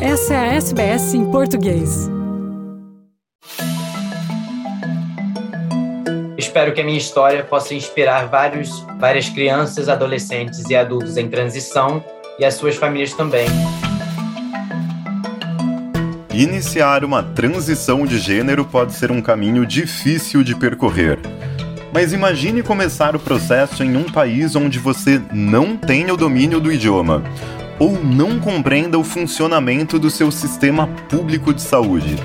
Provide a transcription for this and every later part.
Essa é a SBS em português. Espero que a minha história possa inspirar vários, várias crianças, adolescentes e adultos em transição e as suas famílias também. Iniciar uma transição de gênero pode ser um caminho difícil de percorrer. Mas imagine começar o processo em um país onde você não tem o domínio do idioma ou não compreenda o funcionamento do seu sistema público de saúde.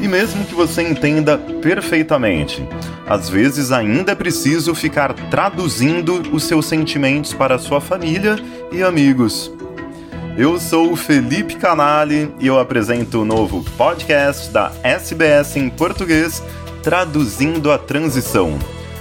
E mesmo que você entenda perfeitamente, às vezes ainda é preciso ficar traduzindo os seus sentimentos para sua família e amigos. Eu sou o Felipe Canali e eu apresento o novo podcast da SBS em português, Traduzindo a Transição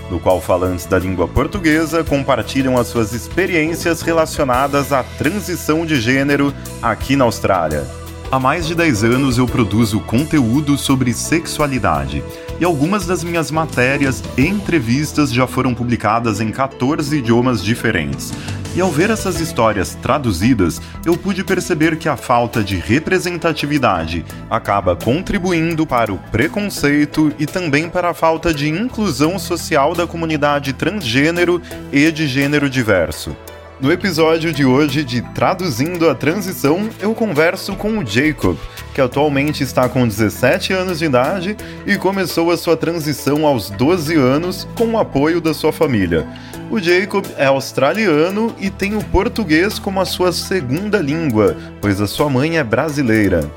no qual falantes da língua portuguesa compartilham as suas experiências relacionadas à transição de gênero aqui na Austrália. Há mais de 10 anos eu produzo conteúdo sobre sexualidade e algumas das minhas matérias e entrevistas já foram publicadas em 14 idiomas diferentes. E ao ver essas histórias traduzidas, eu pude perceber que a falta de representatividade acaba contribuindo para o preconceito e também para a falta de inclusão social da comunidade transgênero e de gênero diverso. No episódio de hoje de Traduzindo a Transição, eu converso com o Jacob, que atualmente está com 17 anos de idade e começou a sua transição aos 12 anos com o apoio da sua família. O Jacob é australiano e tem o português como a sua segunda língua, pois a sua mãe é brasileira.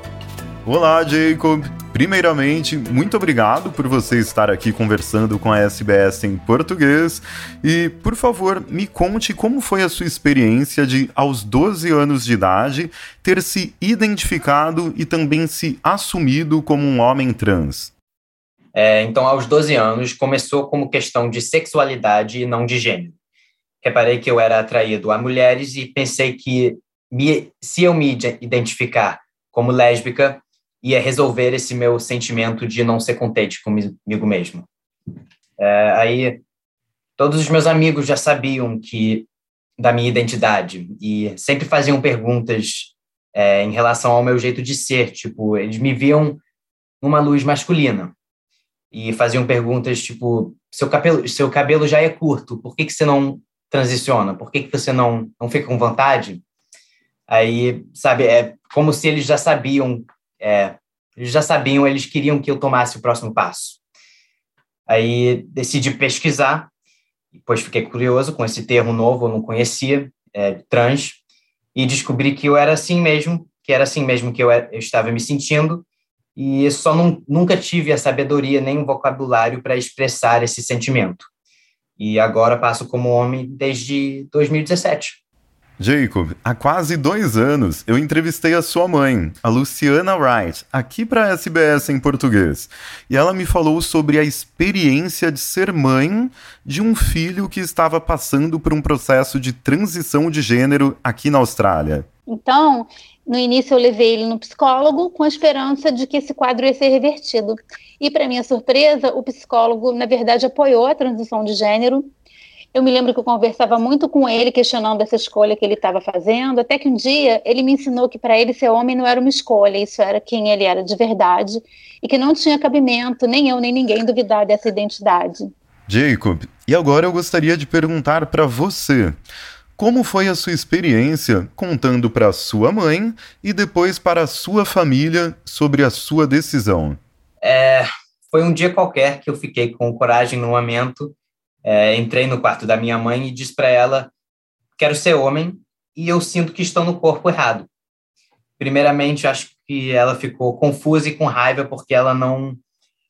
Olá, Jacob! Primeiramente, muito obrigado por você estar aqui conversando com a SBS em português. E, por favor, me conte como foi a sua experiência de, aos 12 anos de idade, ter se identificado e também se assumido como um homem trans. É, então, aos 12 anos, começou como questão de sexualidade e não de gênero. Reparei que eu era atraído a mulheres e pensei que me, se eu me identificar como lésbica, ia resolver esse meu sentimento de não ser contente comigo mesmo. É, aí todos os meus amigos já sabiam que da minha identidade e sempre faziam perguntas é, em relação ao meu jeito de ser, tipo eles me viam numa luz masculina e faziam perguntas tipo seu cabelo seu cabelo já é curto, por que que você não transiciona? Por que que você não não fica com vontade? Aí sabe é como se eles já sabiam é, eles já sabiam, eles queriam que eu tomasse o próximo passo. Aí decidi pesquisar, depois fiquei curioso com esse termo novo, eu não conhecia, é, trans, e descobri que eu era assim mesmo, que era assim mesmo que eu, eu estava me sentindo, e só não, nunca tive a sabedoria nem o vocabulário para expressar esse sentimento. E agora passo como homem desde 2017. Jacob, há quase dois anos eu entrevistei a sua mãe, a Luciana Wright, aqui para a SBS em português. E ela me falou sobre a experiência de ser mãe de um filho que estava passando por um processo de transição de gênero aqui na Austrália. Então, no início eu levei ele no psicólogo com a esperança de que esse quadro ia ser revertido. E, para minha surpresa, o psicólogo, na verdade, apoiou a transição de gênero eu me lembro que eu conversava muito com ele, questionando essa escolha que ele estava fazendo, até que um dia ele me ensinou que para ele ser homem não era uma escolha, isso era quem ele era de verdade, e que não tinha cabimento, nem eu nem ninguém duvidar dessa identidade. Jacob, e agora eu gostaria de perguntar para você. Como foi a sua experiência contando para sua mãe e depois para a sua família sobre a sua decisão? É, foi um dia qualquer que eu fiquei com coragem no momento é, entrei no quarto da minha mãe e disse para ela: quero ser homem e eu sinto que estou no corpo errado. Primeiramente, acho que ela ficou confusa e com raiva porque ela não,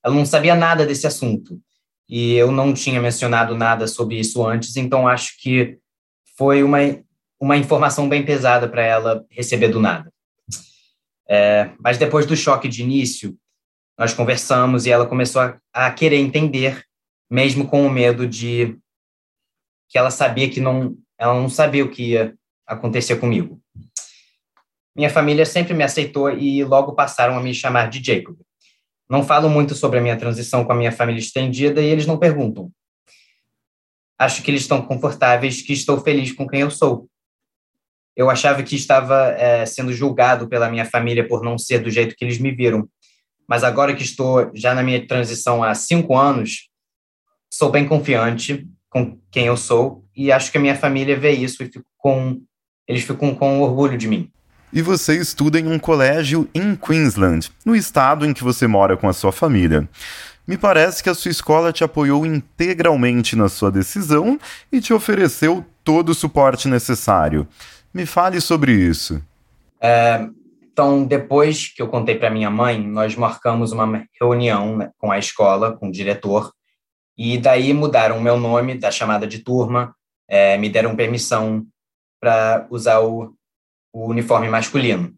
ela não sabia nada desse assunto e eu não tinha mencionado nada sobre isso antes, então acho que foi uma, uma informação bem pesada para ela receber do nada. É, mas depois do choque de início, nós conversamos e ela começou a, a querer entender mesmo com o medo de que ela sabia que não, ela não sabia o que ia acontecer comigo. Minha família sempre me aceitou e logo passaram a me chamar de Jacob. Não falo muito sobre a minha transição com a minha família estendida e eles não perguntam. Acho que eles estão confortáveis, que estou feliz com quem eu sou. eu achava que estava é, sendo julgado pela minha família por não ser do jeito que eles me viram. Mas agora que estou já na minha transição há cinco anos, sou bem confiante com quem eu sou e acho que a minha família vê isso e fico com, eles ficam com orgulho de mim. E você estuda em um colégio em Queensland, no estado em que você mora com a sua família. Me parece que a sua escola te apoiou integralmente na sua decisão e te ofereceu todo o suporte necessário. Me fale sobre isso. É, então, depois que eu contei para minha mãe, nós marcamos uma reunião né, com a escola, com o diretor, e daí mudaram o meu nome da chamada de turma, é, me deram permissão para usar o, o uniforme masculino.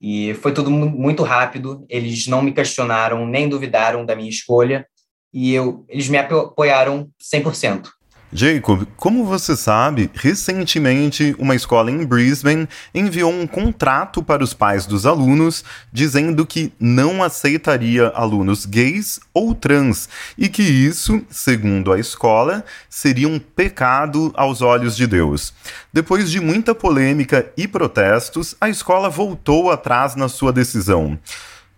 E foi tudo muito rápido, eles não me questionaram nem duvidaram da minha escolha, e eu, eles me apoiaram 100%. Jacob, como você sabe, recentemente uma escola em Brisbane enviou um contrato para os pais dos alunos dizendo que não aceitaria alunos gays ou trans e que isso, segundo a escola, seria um pecado aos olhos de Deus. Depois de muita polêmica e protestos, a escola voltou atrás na sua decisão.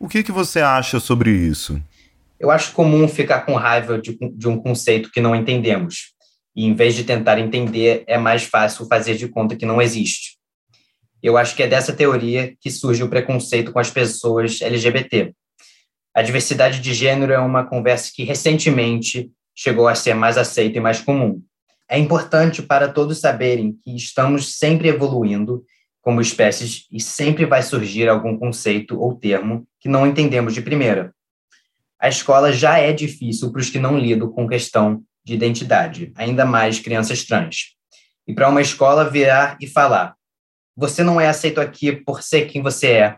O que, que você acha sobre isso? Eu acho comum ficar com raiva de, de um conceito que não entendemos e em vez de tentar entender, é mais fácil fazer de conta que não existe. Eu acho que é dessa teoria que surge o preconceito com as pessoas LGBT. A diversidade de gênero é uma conversa que recentemente chegou a ser mais aceita e mais comum. É importante para todos saberem que estamos sempre evoluindo como espécies e sempre vai surgir algum conceito ou termo que não entendemos de primeira. A escola já é difícil para os que não lidam com questão de identidade, ainda mais crianças trans. E para uma escola virar e falar: você não é aceito aqui por ser quem você é,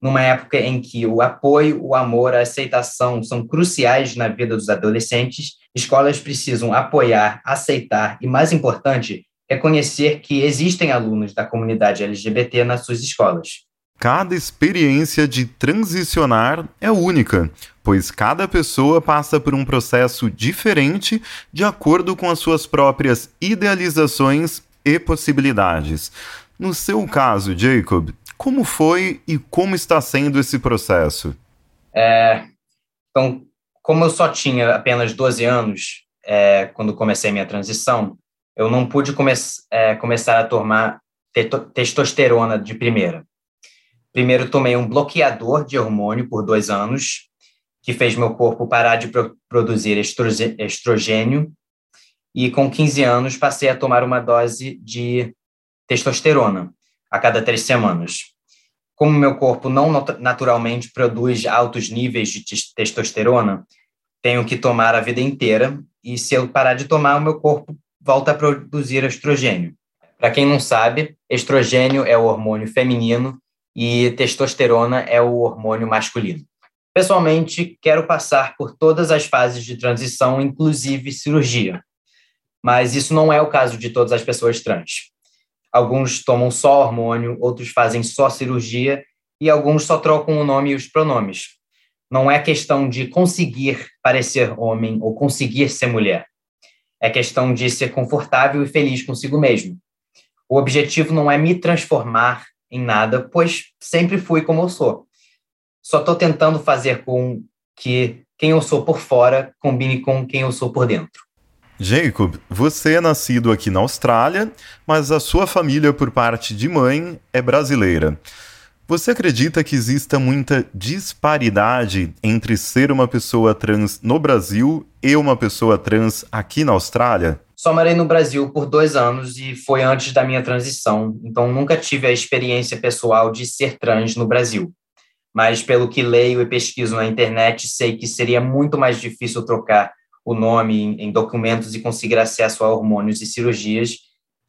numa época em que o apoio, o amor, a aceitação são cruciais na vida dos adolescentes, escolas precisam apoiar, aceitar e, mais importante, reconhecer que existem alunos da comunidade LGBT nas suas escolas. Cada experiência de transicionar é única, pois cada pessoa passa por um processo diferente de acordo com as suas próprias idealizações e possibilidades. No seu caso, Jacob, como foi e como está sendo esse processo? É, então, como eu só tinha apenas 12 anos é, quando comecei minha transição, eu não pude come é, começar a tomar testosterona de primeira. Primeiro tomei um bloqueador de hormônio por dois anos, que fez meu corpo parar de pro produzir estrogênio, e com 15 anos passei a tomar uma dose de testosterona a cada três semanas. Como meu corpo não naturalmente produz altos níveis de testosterona, tenho que tomar a vida inteira, e se eu parar de tomar, o meu corpo volta a produzir estrogênio. Para quem não sabe, estrogênio é o hormônio feminino e testosterona é o hormônio masculino. Pessoalmente, quero passar por todas as fases de transição, inclusive cirurgia. Mas isso não é o caso de todas as pessoas trans. Alguns tomam só hormônio, outros fazem só cirurgia e alguns só trocam o nome e os pronomes. Não é questão de conseguir parecer homem ou conseguir ser mulher. É questão de ser confortável e feliz consigo mesmo. O objetivo não é me transformar em nada, pois sempre fui como eu sou. Só estou tentando fazer com que quem eu sou por fora combine com quem eu sou por dentro. Jacob, você é nascido aqui na Austrália, mas a sua família, por parte de mãe, é brasileira. Você acredita que exista muita disparidade entre ser uma pessoa trans no Brasil e uma pessoa trans aqui na Austrália? Só morei no Brasil por dois anos e foi antes da minha transição, então nunca tive a experiência pessoal de ser trans no Brasil. Mas pelo que leio e pesquiso na internet, sei que seria muito mais difícil trocar o nome em documentos e conseguir acesso a hormônios e cirurgias,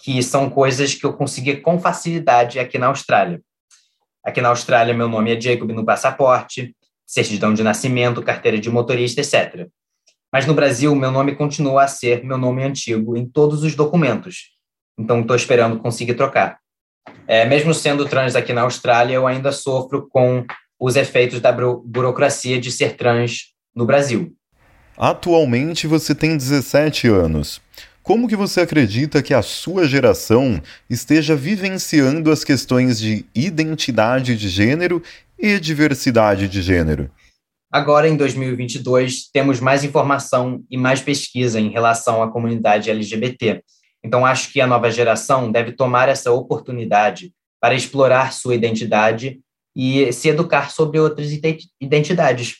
que são coisas que eu consegui com facilidade aqui na Austrália. Aqui na Austrália, meu nome é Jacob no passaporte, certidão de nascimento, carteira de motorista, etc. Mas no Brasil, meu nome continua a ser meu nome antigo em todos os documentos. Então, estou esperando conseguir trocar. É, mesmo sendo trans aqui na Austrália, eu ainda sofro com os efeitos da burocracia de ser trans no Brasil. Atualmente você tem 17 anos. como que você acredita que a sua geração esteja vivenciando as questões de identidade de gênero e diversidade de gênero? Agora, em 2022, temos mais informação e mais pesquisa em relação à comunidade LGBT. Então, acho que a nova geração deve tomar essa oportunidade para explorar sua identidade e se educar sobre outras identidades.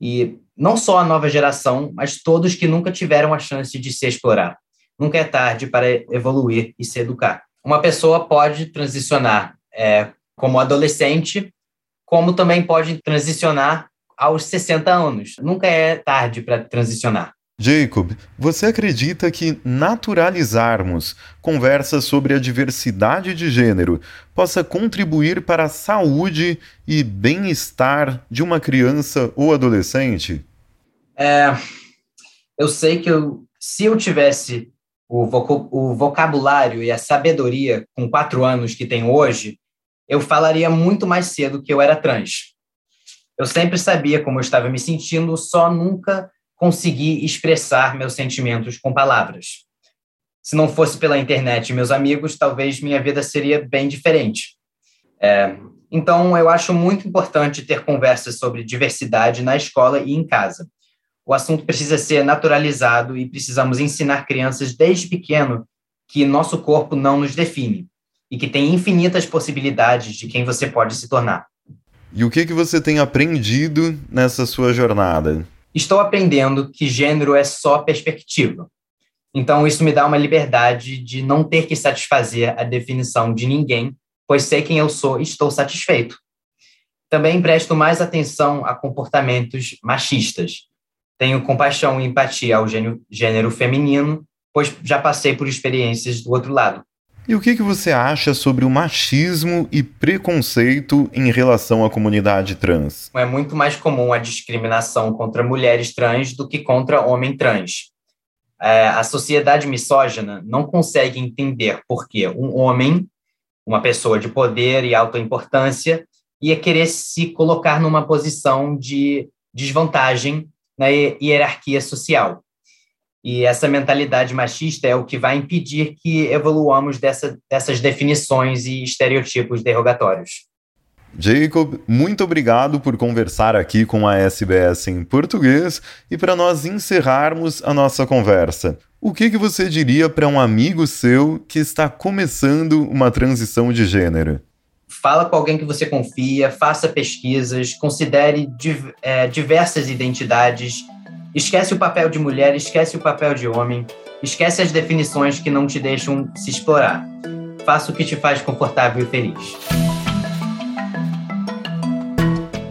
E não só a nova geração, mas todos que nunca tiveram a chance de se explorar. Nunca é tarde para evoluir e se educar. Uma pessoa pode transicionar é, como adolescente, como também pode transicionar aos 60 anos. Nunca é tarde para transicionar. Jacob, você acredita que naturalizarmos conversas sobre a diversidade de gênero possa contribuir para a saúde e bem-estar de uma criança ou adolescente? É, eu sei que eu, se eu tivesse o, o vocabulário e a sabedoria com quatro anos que tenho hoje, eu falaria muito mais cedo que eu era trans. Eu sempre sabia como eu estava me sentindo, só nunca consegui expressar meus sentimentos com palavras. Se não fosse pela internet e meus amigos, talvez minha vida seria bem diferente. É, então, eu acho muito importante ter conversas sobre diversidade na escola e em casa. O assunto precisa ser naturalizado e precisamos ensinar crianças desde pequeno que nosso corpo não nos define e que tem infinitas possibilidades de quem você pode se tornar. E o que, que você tem aprendido nessa sua jornada? Estou aprendendo que gênero é só perspectiva. Então, isso me dá uma liberdade de não ter que satisfazer a definição de ninguém, pois sei quem eu sou e estou satisfeito. Também presto mais atenção a comportamentos machistas. Tenho compaixão e empatia ao gênero, feminino, pois já passei por experiências do outro lado. E o que, que você acha sobre o machismo e preconceito em relação à comunidade trans? É muito mais comum a discriminação contra mulheres trans do que contra homem trans. É, a sociedade misógina não consegue entender por que um homem, uma pessoa de poder e alta importância, ia querer se colocar numa posição de desvantagem na hierarquia social. E essa mentalidade machista é o que vai impedir que evoluamos dessa, dessas definições e estereotipos derrogatórios. Jacob, muito obrigado por conversar aqui com a SBS em português e para nós encerrarmos a nossa conversa. O que, que você diria para um amigo seu que está começando uma transição de gênero? Fala com alguém que você confia, faça pesquisas, considere div é, diversas identidades Esquece o papel de mulher, esquece o papel de homem, esquece as definições que não te deixam se explorar. Faça o que te faz confortável e feliz.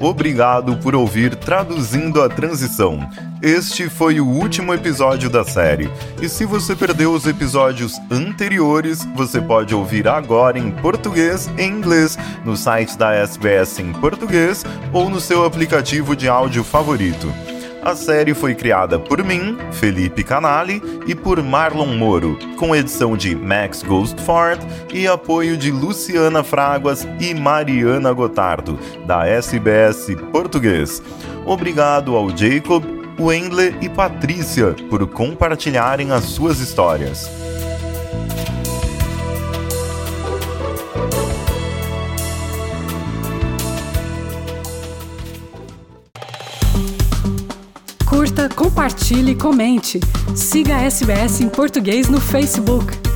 Obrigado por ouvir Traduzindo a Transição. Este foi o último episódio da série. E se você perdeu os episódios anteriores, você pode ouvir agora em português e inglês no site da SBS em português ou no seu aplicativo de áudio favorito. A série foi criada por mim, Felipe Canali, e por Marlon Moro, com edição de Max Ghostford e apoio de Luciana Fraguas e Mariana Gotardo, da SBS Português. Obrigado ao Jacob, Wendler e Patrícia por compartilharem as suas histórias. Compartilhe, comente. Siga a SBS em português no Facebook.